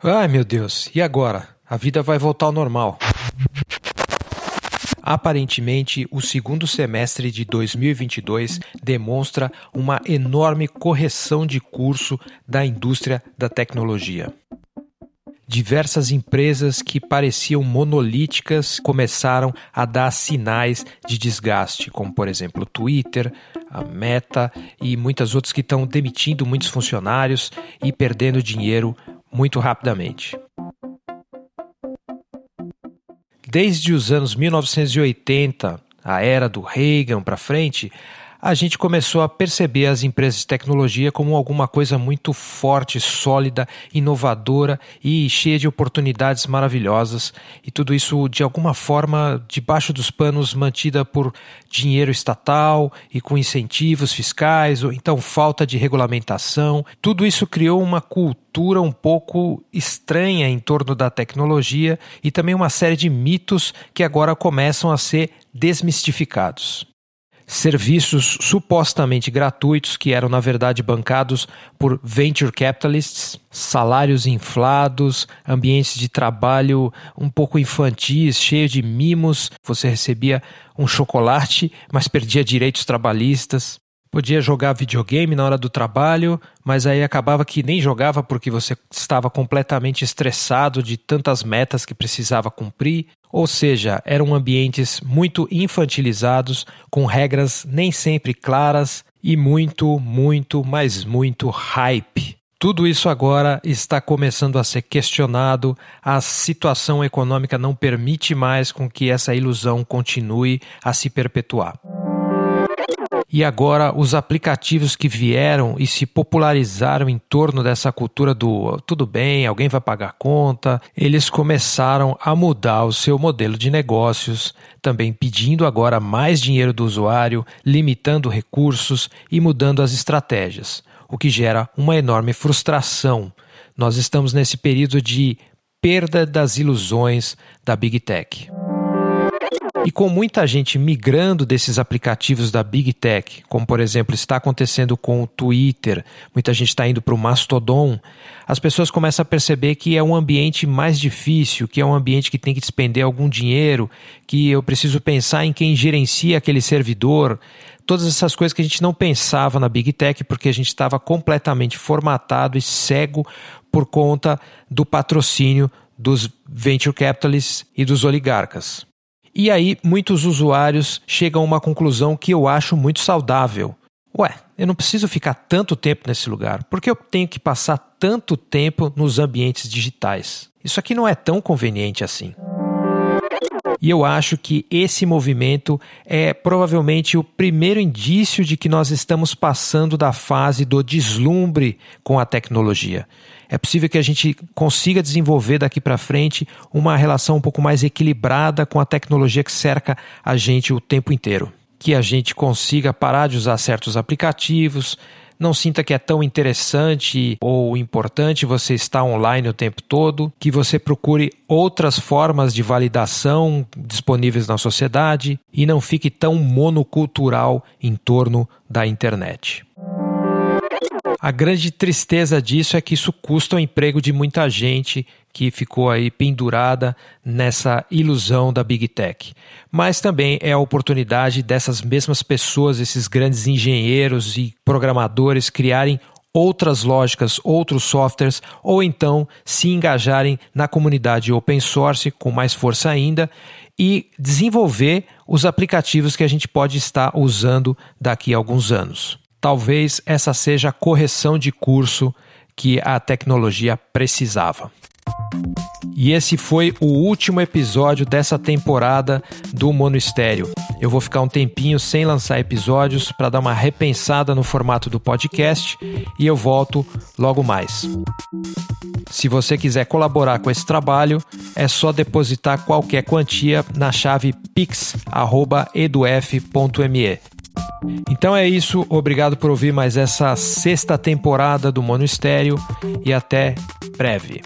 Ai meu Deus, e agora? A vida vai voltar ao normal. Aparentemente, o segundo semestre de 2022 demonstra uma enorme correção de curso da indústria da tecnologia. Diversas empresas que pareciam monolíticas começaram a dar sinais de desgaste, como por exemplo o Twitter, a Meta e muitas outras que estão demitindo muitos funcionários e perdendo dinheiro muito rapidamente. Desde os anos 1980, a era do Reagan para frente, a gente começou a perceber as empresas de tecnologia como alguma coisa muito forte, sólida, inovadora e cheia de oportunidades maravilhosas, e tudo isso de alguma forma debaixo dos panos mantida por dinheiro estatal e com incentivos fiscais, ou então falta de regulamentação. Tudo isso criou uma cultura um pouco estranha em torno da tecnologia e também uma série de mitos que agora começam a ser desmistificados serviços supostamente gratuitos que eram na verdade bancados por venture capitalists, salários inflados, ambientes de trabalho um pouco infantis, cheios de mimos. Você recebia um chocolate, mas perdia direitos trabalhistas. Podia jogar videogame na hora do trabalho, mas aí acabava que nem jogava porque você estava completamente estressado de tantas metas que precisava cumprir. Ou seja, eram ambientes muito infantilizados, com regras nem sempre claras e muito, muito, mas muito hype. Tudo isso agora está começando a ser questionado. A situação econômica não permite mais com que essa ilusão continue a se perpetuar. E agora os aplicativos que vieram e se popularizaram em torno dessa cultura do tudo bem, alguém vai pagar conta, eles começaram a mudar o seu modelo de negócios, também pedindo agora mais dinheiro do usuário, limitando recursos e mudando as estratégias, o que gera uma enorme frustração. Nós estamos nesse período de perda das ilusões da Big Tech. E com muita gente migrando desses aplicativos da Big Tech, como por exemplo está acontecendo com o Twitter, muita gente está indo para o Mastodon, as pessoas começam a perceber que é um ambiente mais difícil, que é um ambiente que tem que despender algum dinheiro, que eu preciso pensar em quem gerencia aquele servidor, todas essas coisas que a gente não pensava na Big Tech porque a gente estava completamente formatado e cego por conta do patrocínio dos venture capitalists e dos oligarcas. E aí, muitos usuários chegam a uma conclusão que eu acho muito saudável. Ué, eu não preciso ficar tanto tempo nesse lugar, porque eu tenho que passar tanto tempo nos ambientes digitais. Isso aqui não é tão conveniente assim. E eu acho que esse movimento é provavelmente o primeiro indício de que nós estamos passando da fase do deslumbre com a tecnologia. É possível que a gente consiga desenvolver daqui para frente uma relação um pouco mais equilibrada com a tecnologia que cerca a gente o tempo inteiro. Que a gente consiga parar de usar certos aplicativos, não sinta que é tão interessante ou importante você estar online o tempo todo, que você procure outras formas de validação disponíveis na sociedade e não fique tão monocultural em torno da internet. A grande tristeza disso é que isso custa o emprego de muita gente que ficou aí pendurada nessa ilusão da Big Tech. Mas também é a oportunidade dessas mesmas pessoas, esses grandes engenheiros e programadores, criarem outras lógicas, outros softwares, ou então se engajarem na comunidade open source com mais força ainda e desenvolver os aplicativos que a gente pode estar usando daqui a alguns anos. Talvez essa seja a correção de curso que a tecnologia precisava. E esse foi o último episódio dessa temporada do Monistério. Eu vou ficar um tempinho sem lançar episódios para dar uma repensada no formato do podcast e eu volto logo mais. Se você quiser colaborar com esse trabalho, é só depositar qualquer quantia na chave pix@eduf.me. Então é isso, obrigado por ouvir mais essa sexta temporada do Monistério e até breve.